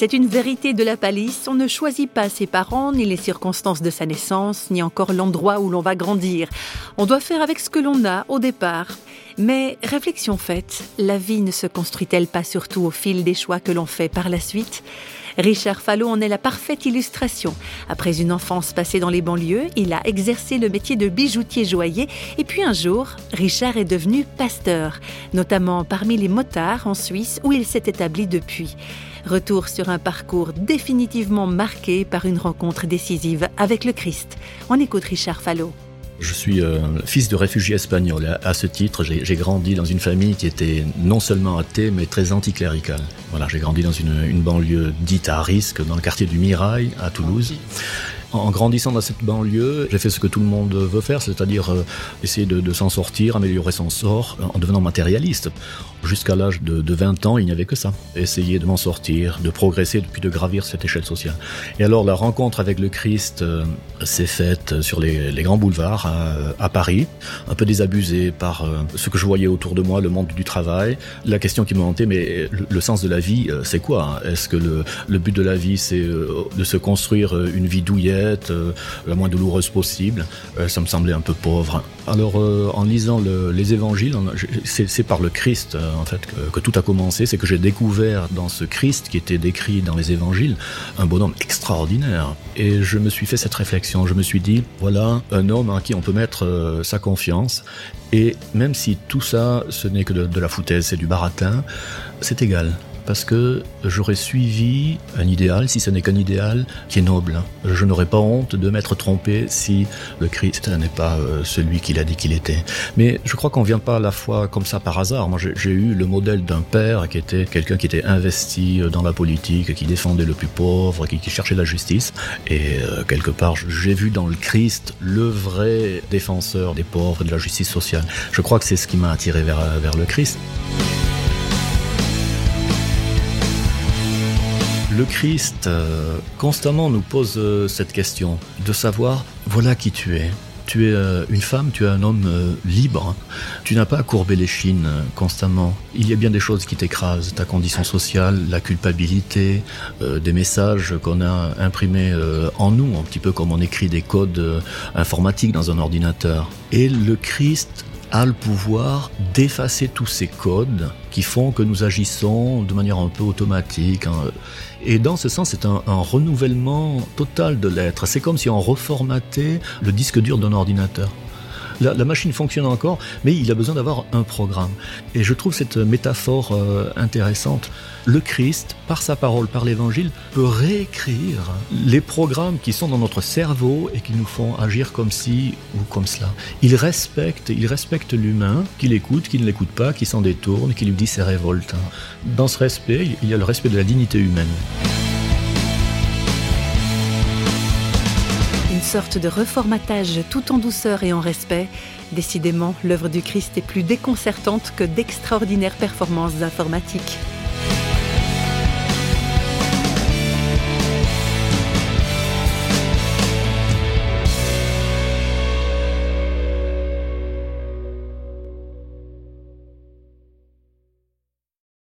C'est une vérité de la palisse, on ne choisit pas ses parents, ni les circonstances de sa naissance, ni encore l'endroit où l'on va grandir. On doit faire avec ce que l'on a au départ. Mais réflexion faite, la vie ne se construit-elle pas surtout au fil des choix que l'on fait par la suite? Richard Fallot en est la parfaite illustration. Après une enfance passée dans les banlieues, il a exercé le métier de bijoutier joaillier et puis un jour, Richard est devenu pasteur, notamment parmi les motards en Suisse où il s'est établi depuis. Retour sur un parcours définitivement marqué par une rencontre décisive avec le Christ. On écoute Richard Fallot. Je suis euh, fils de réfugié espagnol. À, ce titre, j'ai grandi dans une famille qui était non seulement athée, mais très anticléricale. Voilà, j'ai grandi dans une, banlieue dite à risque, dans le quartier du Mirail, à Toulouse. En grandissant dans cette banlieue, j'ai fait ce que tout le monde veut faire, c'est-à-dire euh, essayer de s'en sortir, améliorer son sort en devenant matérialiste. Jusqu'à l'âge de, de, 20 ans, il n'y avait que ça. Essayer de m'en sortir, de progresser, puis de gravir cette échelle sociale. Et alors la rencontre avec le Christ euh, s'est faite sur les, grands boulevards à, à, Paris, un peu désabusé par euh, ce que je voyais autour de moi, le monde du travail. La question qui me hantait, mais le, sens de la vie, c'est quoi? Est-ce que le, but de la vie, c'est de se construire une vie douillette euh, la moins douloureuse possible? Euh, ça me semblait un peu pauvre. Alors, euh, en lisant le, les évangiles, c'est par le Christ, en fait, que, tout a commencé. C'est que j'ai découvert dans ce Christ qui était décrit dans les évangiles un bonhomme extraordinaire. Et je me suis fait cette réflexion. Je me suis dit, voilà un homme en qui on peut mettre sa confiance. Et même si tout ça, ce n'est que de, de la foutaise, c'est du baratin, c'est égal parce que j'aurais suivi un idéal, si ce n'est qu'un idéal, qui est noble. Je n'aurais pas honte de m'être trompé si le Christ n'est pas euh, celui qu'il a dit qu'il était. Mais je crois qu'on vient pas à la fois comme ça par hasard. Moi, j'ai eu le modèle d'un père qui était quelqu'un qui était investi dans la politique, qui défendait le plus pauvre, qui, cherchait la justice. Et euh, quelque part, j'ai vu dans le Christ le vrai défenseur des pauvres et de la justice sociale. Je crois que c'est ce qui m'a attiré vers le Christ. Le Christ euh, constamment nous pose euh, cette question de savoir voilà qui tu es. Tu es euh, une femme, tu es un homme libre. Tu n'as pas à courber les chines constamment. Il y a bien des choses qui t'écrasent, ta condition sociale, la culpabilité, des messages qu'on a imprimés en nous, un petit peu comme on écrit des codes informatiques dans un ordinateur. Et le Christ a le pouvoir d'effacer tous ces codes qui font que nous agissons de manière un peu automatique. Hein. Et dans ce sens, c'est un, un, renouvellement total de l'être. C'est comme si on reformatait le disque dur d'un ordinateur. La, machine fonctionne encore, mais il a besoin d'avoir un programme. Et je trouve cette métaphore euh, intéressante. Le Christ, par sa parole, par l'évangile, peut réécrire les programmes qui sont dans notre cerveau et qui nous font agir comme ci ou comme cela. Il respecte, il respecte l'humain, qu'il écoute, qu'il ne l'écoute pas, qui s'en détourne, qui lui dit ses révoltes. Dans ce respect, il y a le respect de la dignité humaine. Une sorte de reformatage tout en douceur et en respect. Décidément, l'œuvre du Christ est plus déconcertante que d'extraordinaires performances informatiques.